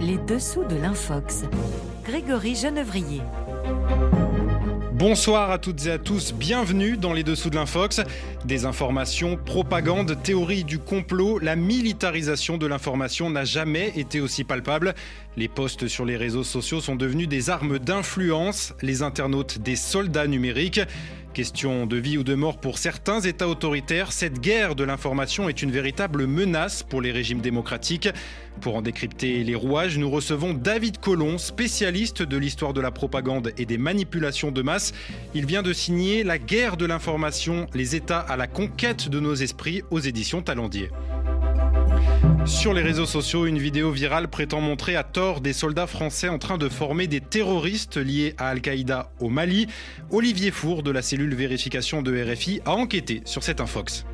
Les dessous de l'Infox. Grégory Genevrier. Bonsoir à toutes et à tous, bienvenue dans les dessous de l'Infox. Des informations, propagande, théorie du complot, la militarisation de l'information n'a jamais été aussi palpable. Les posts sur les réseaux sociaux sont devenus des armes d'influence, les internautes des soldats numériques. Question de vie ou de mort pour certains États autoritaires, cette guerre de l'information est une véritable menace pour les régimes démocratiques. Pour en décrypter les rouages, nous recevons David Colomb, spécialiste de l'histoire de la propagande et des manipulations de masse. Il vient de signer La guerre de l'information, les États à la conquête de nos esprits aux éditions Talendier. Sur les réseaux sociaux, une vidéo virale prétend montrer à tort des soldats français en train de former des terroristes liés à Al-Qaïda au Mali. Olivier Four de la cellule vérification de RFI a enquêté sur cette infox.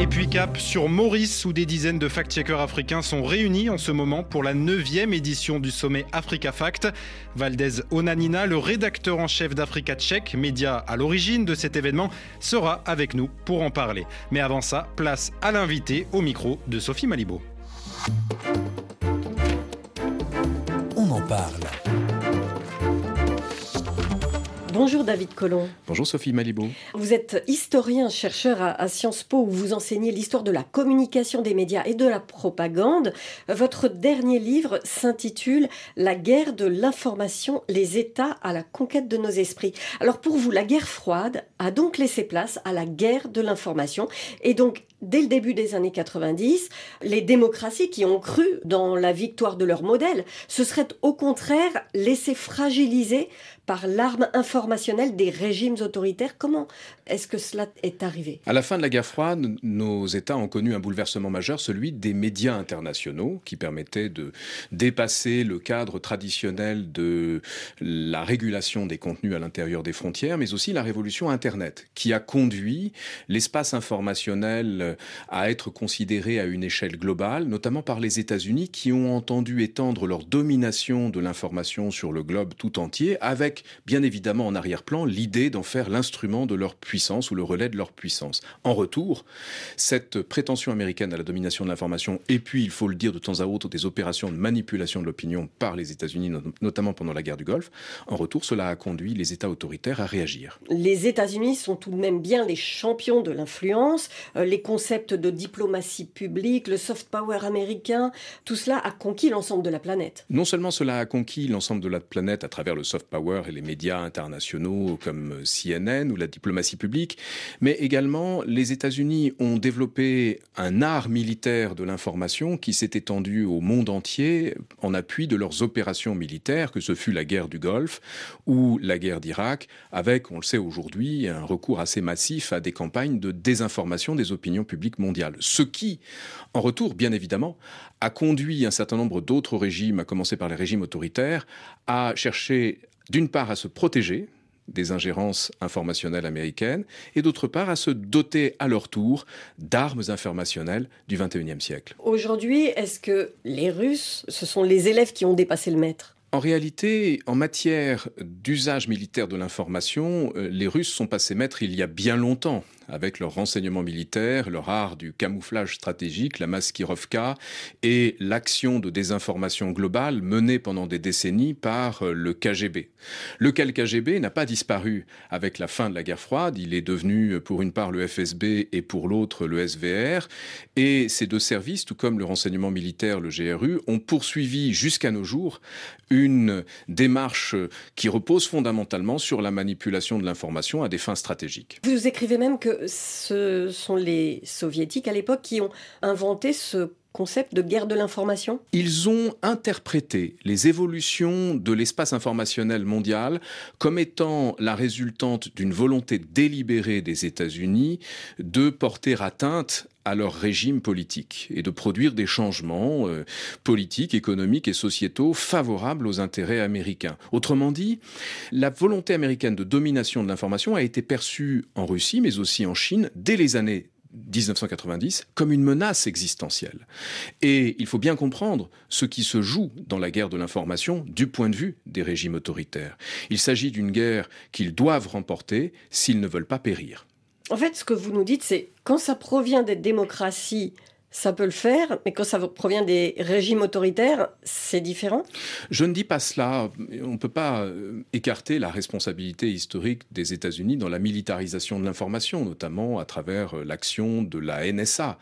Et puis cap sur Maurice, où des dizaines de fact-checkers africains sont réunis en ce moment pour la neuvième édition du sommet Africa Fact. Valdez Onanina, le rédacteur en chef d'Africa Check, média à l'origine de cet événement, sera avec nous pour en parler. Mais avant ça, place à l'invité au micro de Sophie Malibo. Bonjour David Colomb. Bonjour Sophie Malibo. Vous êtes historien, chercheur à, Sciences Po où vous enseignez l'histoire de la communication des médias et de la propagande. Votre dernier livre s'intitule La guerre de l'information, les États à la conquête de nos esprits. Alors pour vous, la guerre froide a donc laissé place à la guerre de l'information et donc dès le début des années 90, les démocraties qui ont cru dans la victoire de leur modèle se seraient au contraire laissées fragiliser par l'arme informationnelle des régimes autoritaires. Comment est-ce que cela est arrivé? À la fin de la guerre froide, nos États ont connu un bouleversement majeur, celui des médias internationaux, qui permettaient de dépasser le cadre traditionnel de la régulation des contenus à l'intérieur des frontières, mais aussi la révolution Internet, qui a conduit l'espace informationnel à être considéré à une échelle globale, notamment par les États-Unis, qui ont entendu étendre leur domination de l'information sur le globe tout entier, avec bien évidemment en arrière-plan l'idée d'en faire l'instrument de leur puissance ou le relais de leur puissance. En retour, cette prétention américaine à la domination de l'information, et puis il faut le dire de temps à autre, des opérations de manipulation de l'opinion par les États-Unis, notamment pendant la guerre du Golfe, en retour, cela a conduit les États autoritaires à réagir. Les États-Unis sont tout de même bien les champions de l'influence, euh, les concepts de diplomatie publique, le soft power américain, tout cela a conquis l'ensemble de la planète. Non seulement cela a conquis l'ensemble de la planète à travers le soft power les médias internationaux comme CNN ou la diplomatie publique, mais également les États-Unis ont développé un art militaire de l'information qui s'est étendu au monde entier en appui de leurs opérations militaires, que ce fut la guerre du Golfe ou la guerre d'Irak, avec, on le sait aujourd'hui, un recours assez massif à des campagnes de désinformation des opinions Ce qui, en retour, bien évidemment, a conduit un certain nombre d'autres régimes, à commencer par les régimes autoritaires, à chercher d'une part à se protéger des ingérences informationnelles américaines et d'autre part à se doter à leur tour d'armes informationnelles du XXIe siècle. Aujourd'hui, est-ce que les Russes, ce sont les élèves qui ont dépassé le maître? En réalité, en matière d'usage militaire de l'information, euh, les Russes sont passés maîtres il y a bien longtemps avec leur renseignement militaire, leur art du camouflage stratégique, la maskirovka, et l'action de désinformation globale menée pendant des décennies par euh, le KGB. Lequel KGB n'a pas disparu avec la fin de la guerre froide, il est devenu euh, pour une part le FSB et pour l'autre le SVR, et ces deux services, tout comme le renseignement militaire, le GRU, ont poursuivi jusqu'à nos jours démarche qui repose fondamentalement sur la manipulation de l'information à des fins stratégiques. Vous écrivez même que ce sont les soviétiques à l'époque qui ont inventé ce concept de guerre de l'information Ils ont interprété les évolutions de l'espace informationnel mondial comme étant la résultante d'une volonté délibérée des États-Unis de porter atteinte à leur régime politique et de produire des changements euh, politiques, économiques et sociétaux favorables aux intérêts américains. Autrement dit, la volonté américaine de domination de l'information a été perçue en Russie, mais aussi en Chine, dès les années 1990 comme une menace existentielle. Et il faut bien comprendre ce qui se joue dans la guerre de l'information du point de vue des régimes autoritaires. Il s'agit d'une guerre qu'ils doivent remporter s'ils ne veulent pas périr. En fait, ce que vous nous dites, c'est quand ça provient des démocraties ça peut le faire, mais quand ça provient des régimes autoritaires, c'est différent? Je ne dis pas cela. On ne peut pas euh, écarter la responsabilité historique des États-Unis dans la militarisation de l'information, notamment à travers euh, l'action de la NSA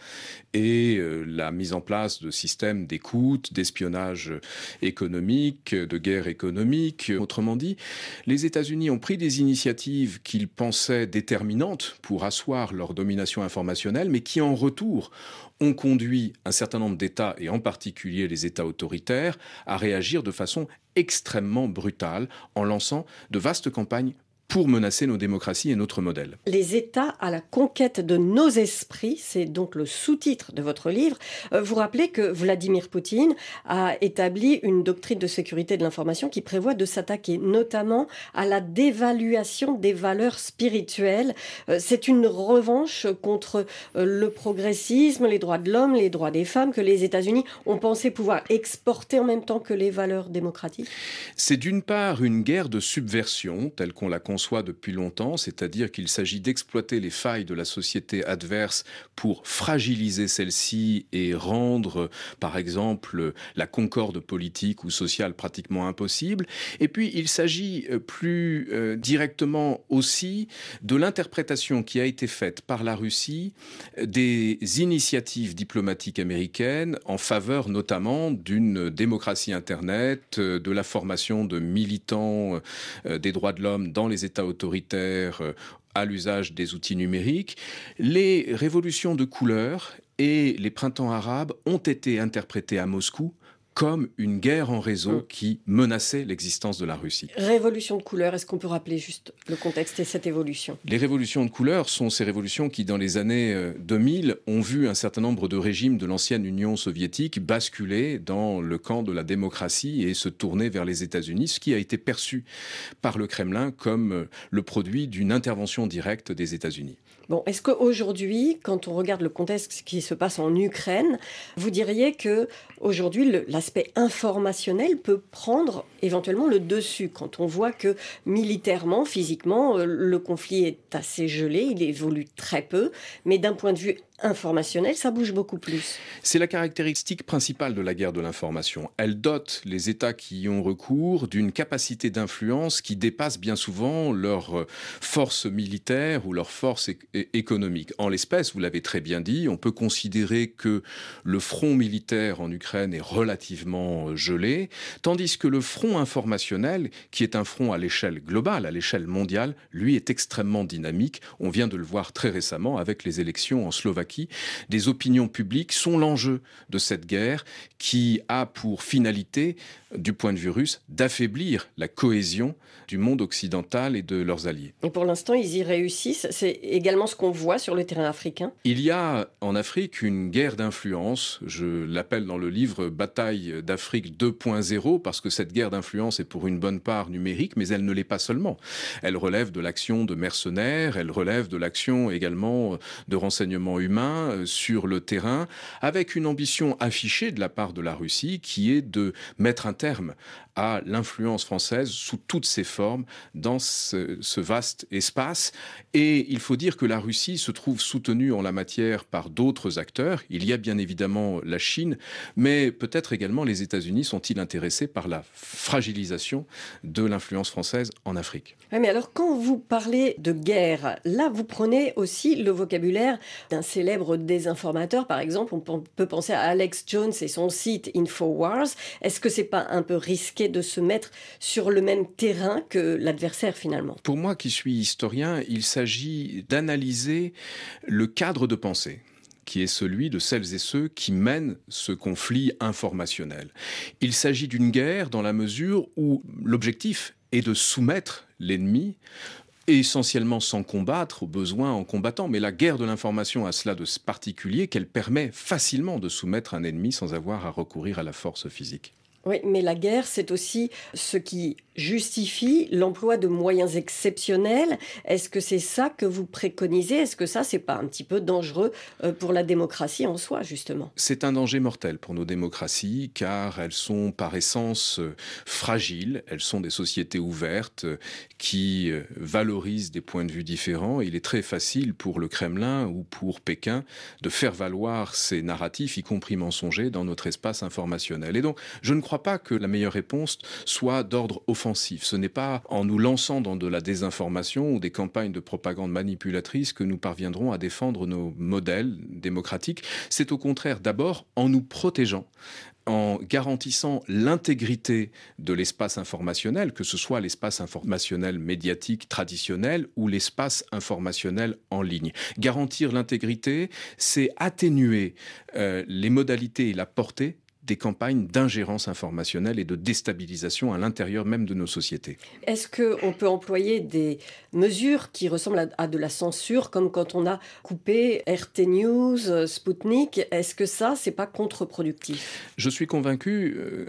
et euh, la mise en place de systèmes d'écoute, d'espionnage économique, de guerre économique. Autrement dit, les États-Unis ont pris des initiatives qu'ils pensaient déterminantes pour asseoir leur domination informationnelle, mais qui en retour ont conduit un certain nombre d'États, et en particulier les États autoritaires, à réagir de façon extrêmement brutale en lançant de vastes campagnes pour menacer nos démocraties et notre modèle. Les États à la conquête de nos esprits, c'est donc le sous-titre de votre livre. Euh, vous rappelez que Vladimir Poutine a établi une doctrine de sécurité de l'information qui prévoit de s'attaquer notamment à la dévaluation des valeurs spirituelles. Euh, c'est une revanche contre euh, le progressisme, les droits de l'homme, les droits des femmes que les États-Unis ont pensé pouvoir exporter en même temps que les valeurs démocratiques? C'est d'une part une guerre de subversion telle qu'on la soit depuis longtemps, c'est-à-dire qu'il s'agit d'exploiter les failles de la société adverse pour fragiliser celle-ci et rendre, par exemple, la concorde politique ou sociale pratiquement impossible. Et puis, il s'agit euh, plus euh, directement aussi de l'interprétation qui a été faite par la Russie euh, des initiatives diplomatiques américaines en faveur notamment d'une démocratie Internet, de la formation de militants des droits de l'homme dans les États autoritaires euh, à l'usage des outils numériques, les révolutions de couleur et les printemps arabes ont été interprétés à Moscou comme une guerre en réseau mm. qui menaçait l'existence de la Russie. Révolution de couleur, est-ce qu'on peut rappeler juste le contexte et cette évolution? Les révolutions de couleur sont ces révolutions qui, dans les années 2000, euh, ont vu un certain nombre de régimes de l'ancienne Union soviétique basculer dans le camp de la démocratie et se tourner vers les États-Unis, ce qui a été perçu par le Kremlin comme euh, le produit d'une intervention directe des États-Unis. Bon, est-ce qu'aujourd'hui, quand on regarde le contexte qui se passe en Ukraine, vous diriez que aujourd'hui l'aspect informationnel peut prendre éventuellement le dessus quand on voit que militairement, physiquement, euh, le conflit est assez gelé, il évolue très peu, mais d'un point de vue informationnel, ça bouge beaucoup plus. C'est la caractéristique principale de la guerre de l'information. Elle dote les États qui y ont recours d'une capacité d'influence qui dépasse bien souvent leur euh, force militaire ou leur force économique. En l'espèce, vous l'avez très bien dit, on peut considérer que le front militaire en Ukraine est relativement euh, gelé, tandis que le front informationnel, qui est un front à l'échelle globale, à l'échelle mondiale, lui est extrêmement dynamique. On vient de le voir très récemment avec les élections en Slovaquie des opinions publiques sont l'enjeu de cette guerre qui a pour finalité, du point de vue russe, d'affaiblir la cohésion du monde occidental et de leurs alliés. Et pour l'instant, ils y réussissent. C'est également ce qu'on voit sur le terrain africain. Il y a en Afrique une guerre d'influence. Je l'appelle dans le livre Bataille d'Afrique 2.0 parce que cette guerre d'influence est pour une bonne part numérique, mais elle ne l'est pas seulement. Elle relève de l'action de mercenaires, elle relève de l'action également de renseignements humains euh, sur le terrain, avec une ambition affichée de la part de la Russie qui est de mettre un terme à l'influence française sous toutes ses formes dans ce, vaste espace. Et il faut dire que la Russie se trouve soutenue en la matière par d'autres acteurs. Il y a bien évidemment la Chine, mais peut-être également les États-Unis sont-ils intéressés par la fragilisation de l'influence française en Afrique. mais alors quand vous parlez de guerre, là vous prenez aussi le vocabulaire d'un célèbre désinformateur, par exemple. On peut penser à Alex Jones et son site Infowars. Est-ce que c'est pas un peu risqué de se mettre sur le même terrain que l'adversaire finalement? Pour moi qui suis historien, il s'agit d'analyser le cadre de pensée qui est celui de celles et ceux qui mènent ce conflit informationnel. Il s'agit d'une guerre dans la mesure où l'objectif est de soumettre l'ennemi essentiellement sans combattre, au besoin en combattant. Mais la guerre de l'information a cela de particulier qu'elle permet facilement de soumettre un ennemi sans avoir à recourir à la force physique. Oui, mais la guerre, c'est aussi ce qui justifie l'emploi de moyens exceptionnels. Est-ce que c'est ça que vous préconisez? Est-ce que ça, c'est pas un petit peu dangereux euh, pour la démocratie en soi, justement? C'est un danger mortel pour nos démocraties, car elles sont par essence euh, fragiles. Elles sont des sociétés ouvertes euh, qui valorisent des points de vue différents. il est très facile pour le Kremlin ou pour Pékin de faire valoir ces narratifs, y compris mensongers, dans notre espace informationnel. Et donc, je ne crois pas que la meilleure réponse soit d'ordre offensif ce n'est pas en nous lançant dans de la désinformation ou des campagnes de propagande manipulatrice que nous parviendrons à défendre nos modèles démocratiques. C'est au contraire d'abord en nous protégeant en garantissant l'intégrité de l'espace informationnel, que ce soit l'espace informationnel médiatique traditionnel ou l'espace informationnel en ligne. Garantir l'intégrité, c'est atténuer euh, les modalités et la portée des campagnes d'ingérence informationnelle et de déstabilisation à l'intérieur même de nos sociétés. Est-ce qu'on peut employer des mesures qui ressemblent à, de la censure, comme quand on a coupé RT News, euh, Sputnik Est-ce que ça, c'est pas contre-productif? Je suis convaincu euh,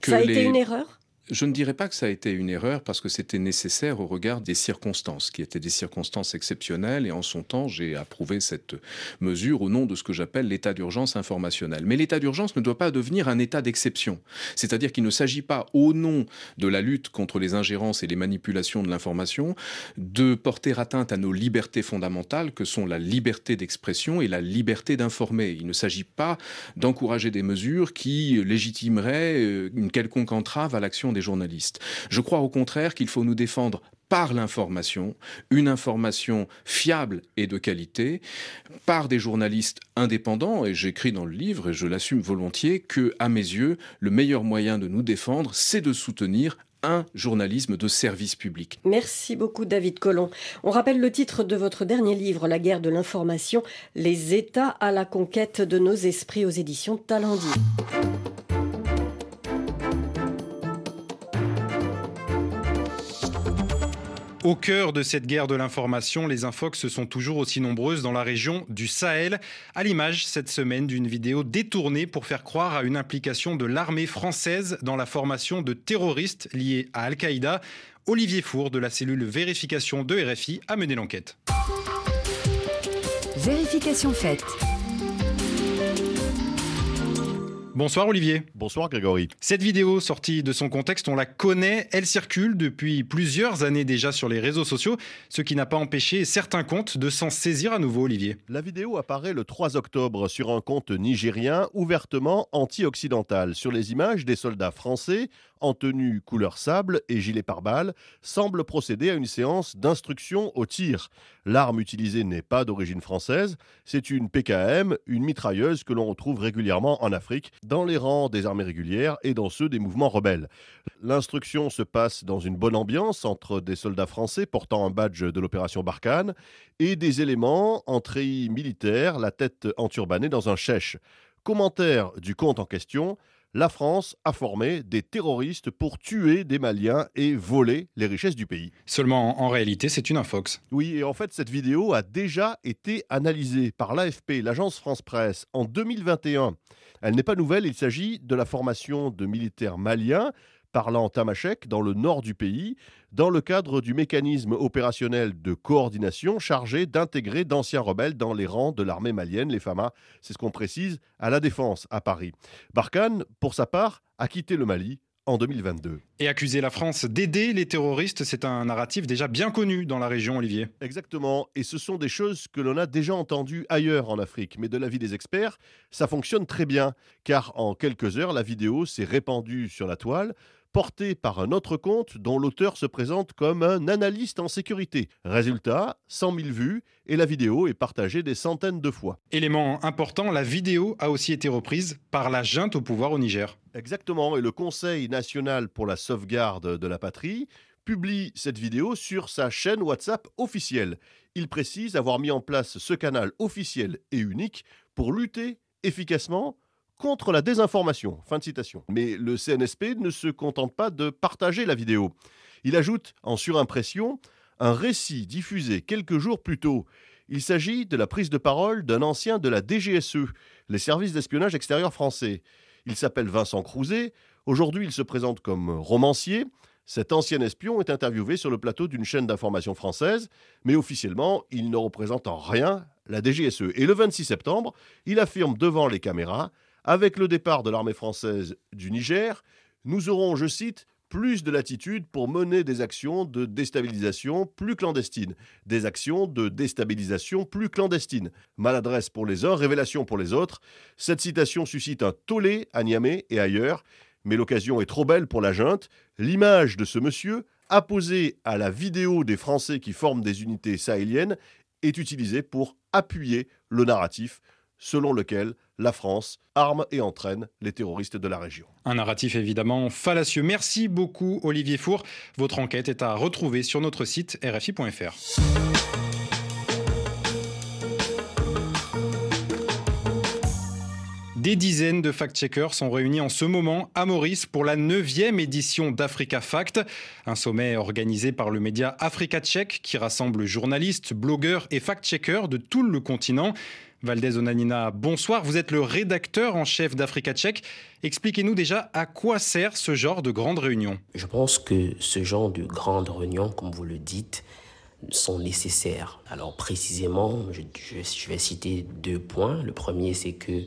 que ça a été une erreur? Je ne dirais pas que ça a été une erreur parce que c'était nécessaire au regard des circonstances, qui étaient des circonstances exceptionnelles. Et en son temps, j'ai approuvé cette mesure au nom de ce que j'appelle l'état d'urgence informationnel. Mais l'état d'urgence ne doit pas devenir un état d'exception. C'est-à-dire qu'il ne s'agit pas, au nom de la lutte contre les ingérences et les manipulations de l'information, de porter atteinte à nos libertés fondamentales que sont la liberté d'expression et la liberté d'informer. Il ne s'agit pas d'encourager des mesures qui légitimeraient euh, une quelconque entrave à l'action journalistes. Je crois au contraire qu'il faut nous défendre par l'information, une information fiable et de qualité, par des journalistes indépendants, et j'écris dans le livre, et je l'assume volontiers, que, à mes yeux, le meilleur moyen de nous défendre, c'est de soutenir un journalisme de service public. Merci beaucoup David Collomb. On rappelle le titre de votre dernier livre, La guerre de l'information, Les États à la conquête de nos esprits aux éditions Talendier. Au cœur de cette guerre de l'information, les infox sont toujours aussi nombreuses dans la région du Sahel, à l'image cette semaine d'une vidéo détournée pour faire croire à une implication de l'armée française dans la formation de terroristes liés à Al-Qaïda. Olivier Four de la cellule vérification de RFI a mené l'enquête. Vérification faite. Bonsoir Olivier. Bonsoir Grégory. Cette vidéo sortie de son contexte, on la connaît, elle circule depuis plusieurs années déjà sur les réseaux sociaux, ce qui n'a pas empêché certains comptes de s'en saisir à nouveau Olivier. La vidéo apparaît le 3 octobre sur un compte nigérien ouvertement anti-occidental. Sur les images, des soldats français en tenue couleur sable et gilet pare-balles, semble procéder à une séance d'instruction au tir. L'arme utilisée n'est pas d'origine française, c'est une PKM, une mitrailleuse que l'on retrouve régulièrement en Afrique, dans les rangs des armées régulières et dans ceux des mouvements rebelles. L'instruction se passe dans une bonne ambiance entre des soldats français portant un badge de l'opération Barkhane et des éléments en treillis militaire, la tête enturbanée dans un chèche. Commentaire du compte en question la France a formé des terroristes pour tuer des Maliens et voler les richesses du pays. Seulement, en réalité, c'est une infox. Oui, et en fait, cette vidéo a déjà été analysée par l'AFP, l'agence France-Presse, en 2021. Elle n'est pas nouvelle, il s'agit de la formation de militaires maliens parlant tamashek dans le nord du pays, dans le cadre du mécanisme opérationnel de coordination chargé d'intégrer d'anciens rebelles dans les rangs de l'armée malienne, les FAMA. C'est ce qu'on précise à la Défense à Paris. Barkhane, pour sa part, a quitté le Mali en 2022. Et accuser la France d'aider les terroristes, c'est un narratif déjà bien connu dans la région, Olivier. Exactement, et ce sont des choses que l'on a déjà entendues ailleurs en Afrique, mais de l'avis des experts, ça fonctionne très bien, car en quelques heures, la vidéo s'est répandue sur la toile, porté par un autre compte dont l'auteur se présente comme un analyste en sécurité. Résultat, 100 000 vues et la vidéo est partagée des centaines de fois. Élément important, la vidéo a aussi été reprise par la junte au pouvoir au Niger. Exactement, et le Conseil national pour la sauvegarde de la patrie publie cette vidéo sur sa chaîne WhatsApp officielle. Il précise avoir mis en place ce canal officiel et unique pour lutter efficacement contre la désinformation. Fin de citation. Mais le CNSP ne se contente pas de partager la vidéo. Il ajoute en surimpression un récit diffusé quelques jours plus tôt. Il s'agit de la prise de parole d'un ancien de la DGSE, les services d'espionnage extérieur français. Il s'appelle Vincent Crouzet. Aujourd'hui, il se présente comme romancier. Cet ancien espion est interviewé sur le plateau d'une chaîne d'information française, mais officiellement, il ne représente en rien la DGSE. Et le 26 septembre, il affirme devant les caméras Avec le départ de l'armée française du Niger, nous aurons, je cite, plus de latitude pour mener des actions de déstabilisation plus clandestines, des actions de déstabilisation plus clandestines. Maladresse pour les uns, révélation pour les autres. Cette citation suscite un tollé à Niamey et ailleurs, mais l'occasion est trop belle pour la junte. L'image de ce monsieur, apposée à la vidéo des Français qui forment des unités sahéliennes, est utilisée pour appuyer le narratif selon lequel la France arme et entraîne les terroristes de la région. Un narratif évidemment fallacieux. Merci beaucoup Olivier Four. Votre enquête est à retrouver sur notre site rfi.fr. Des dizaines de fact-checkers sont réunis en ce moment à Maurice pour la neuvième édition d'Africa Fact, un sommet organisé par le média Africa Check qui rassemble journalistes, blogueurs et fact-checkers de tout le continent. Valdez Onanina, bonsoir. Vous êtes le rédacteur en chef d'Africa Check. Expliquez-nous déjà à quoi sert ce genre de grande réunion. Je pense que ce genre de grandes réunions, comme vous le dites, sont nécessaires. Alors précisément, je, je vais citer deux points. Le premier, c'est que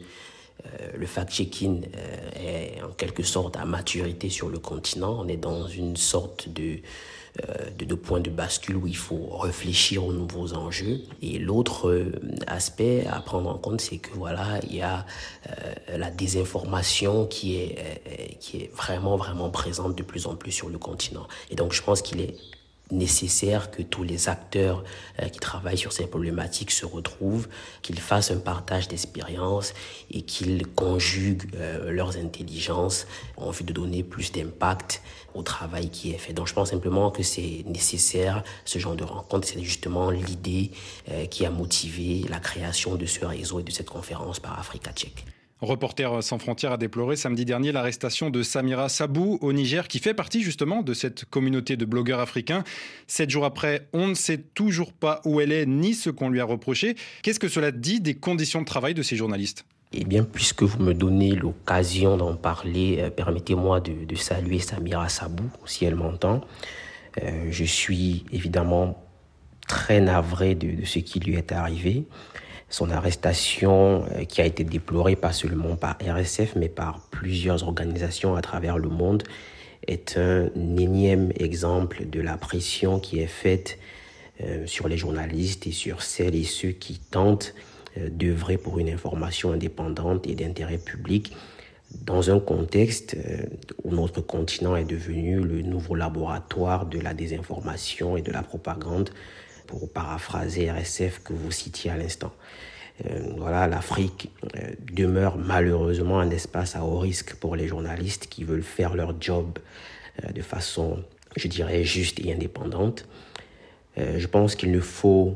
le fact-checking euh, est en quelque sorte à maturité sur le continent. On est dans une sorte de, euh, de point de bascule où il faut réfléchir aux nouveaux enjeux. Et l'autre aspect à prendre en compte, c'est que voilà, il y a la désinformation qui est, qui est vraiment, vraiment présente de plus en plus sur le continent. Et donc, je pense qu'il est nécessaire que tous les acteurs euh, qui travaillent sur ces problématiques se retrouvent, qu'ils fassent un partage d'expériences et qu'ils conjuguent euh, leurs intelligences en vue de donner plus d'impact au travail qui est fait. Donc je pense simplement que c'est nécessaire ce genre de rencontre. C'est justement l'idée euh, qui a motivé la création de ce réseau et de cette conférence par Africa Tchèque. Reporter sans frontières a déploré samedi dernier l'arrestation de Samira Sabou au Niger, qui fait partie justement de cette communauté de blogueurs africains. Sept jours après, on ne sait toujours pas où elle est ni ce qu'on lui a reproché. Qu'est-ce que cela dit des conditions de travail de ces journalistes? Eh bien, puisque vous me donnez l'occasion d'en parler, euh, permettez-moi de, saluer Samira Sabou, si elle m'entend. Euh, je suis évidemment très navré de, ce qui lui est arrivé. Son arrestation, euh, qui a été déplorée pas seulement par RSF, mais par plusieurs organisations à travers le monde, est un énième exemple de la pression qui est faite euh, sur les journalistes et sur celles et ceux qui tentent euh, d'œuvrer pour une information indépendante et d'intérêt public dans un contexte où notre continent est devenu le nouveau laboratoire de la désinformation et de la propagande pour paraphraser RSF que vous citiez à l'instant. Euh, voilà, l'Afrique euh, demeure malheureusement un espace à haut risque pour les journalistes qui veulent faire leur job euh, de façon, je dirais, juste et indépendante. je pense qu'il ne faut,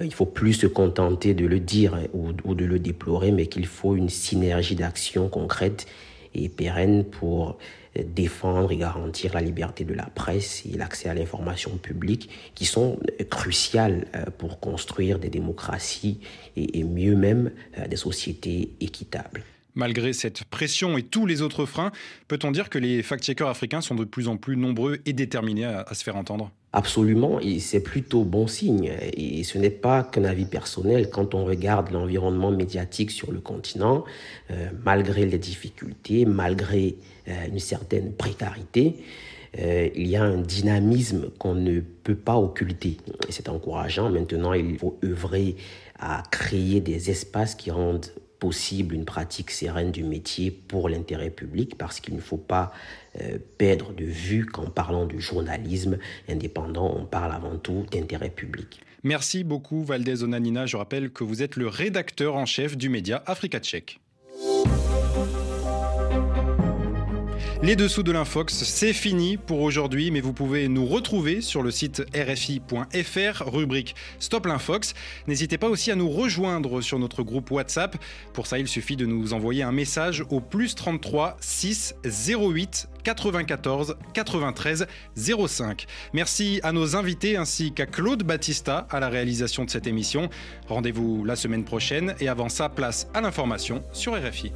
il faut plus se contenter de le dire ou, ou de le déplorer, mais qu'il faut une synergie d'action concrète et pérenne pour défendre et garantir la liberté de la presse et l'accès à l'information publique qui sont cruciales euh, pour construire des démocraties et mieux même euh, des sociétés équitables. Malgré cette pression et tous les autres freins, peut-on dire que les fact-checkers africains sont de plus en plus nombreux et déterminés à, se faire entendre? Absolument, et c'est plutôt bon signe. Et ce n'est pas qu'un avis personnel. Quand on regarde l'environnement médiatique sur le continent, euh, malgré les difficultés, malgré euh, une certaine précarité, euh, il y a un dynamisme qu'on ne peut pas occulter. Et c'est encourageant. Maintenant, il faut œuvrer à créer des espaces qui rendent possible une pratique sereine du métier pour l'intérêt public parce qu'il ne faut pas euh, perdre de vue qu'en parlant du journalisme indépendant, on parle avant tout d'intérêt public. Merci beaucoup Valdez Onanina. Je rappelle que vous êtes le rédacteur en chef du média Africa Tchèque. Les dessous de l'Infox, c'est fini pour aujourd'hui, mais vous pouvez nous retrouver sur le site rfi.fr, rubrique Stop l'Infox. N'hésitez pas aussi à nous rejoindre sur notre groupe WhatsApp. Pour ça, il suffit de nous envoyer un message au plus 33 6 08 94 93 05. Merci à nos invités ainsi qu'à Claude Battista à la réalisation de cette émission. Rendez-vous la semaine prochaine et avant ça, place à l'information sur RFI.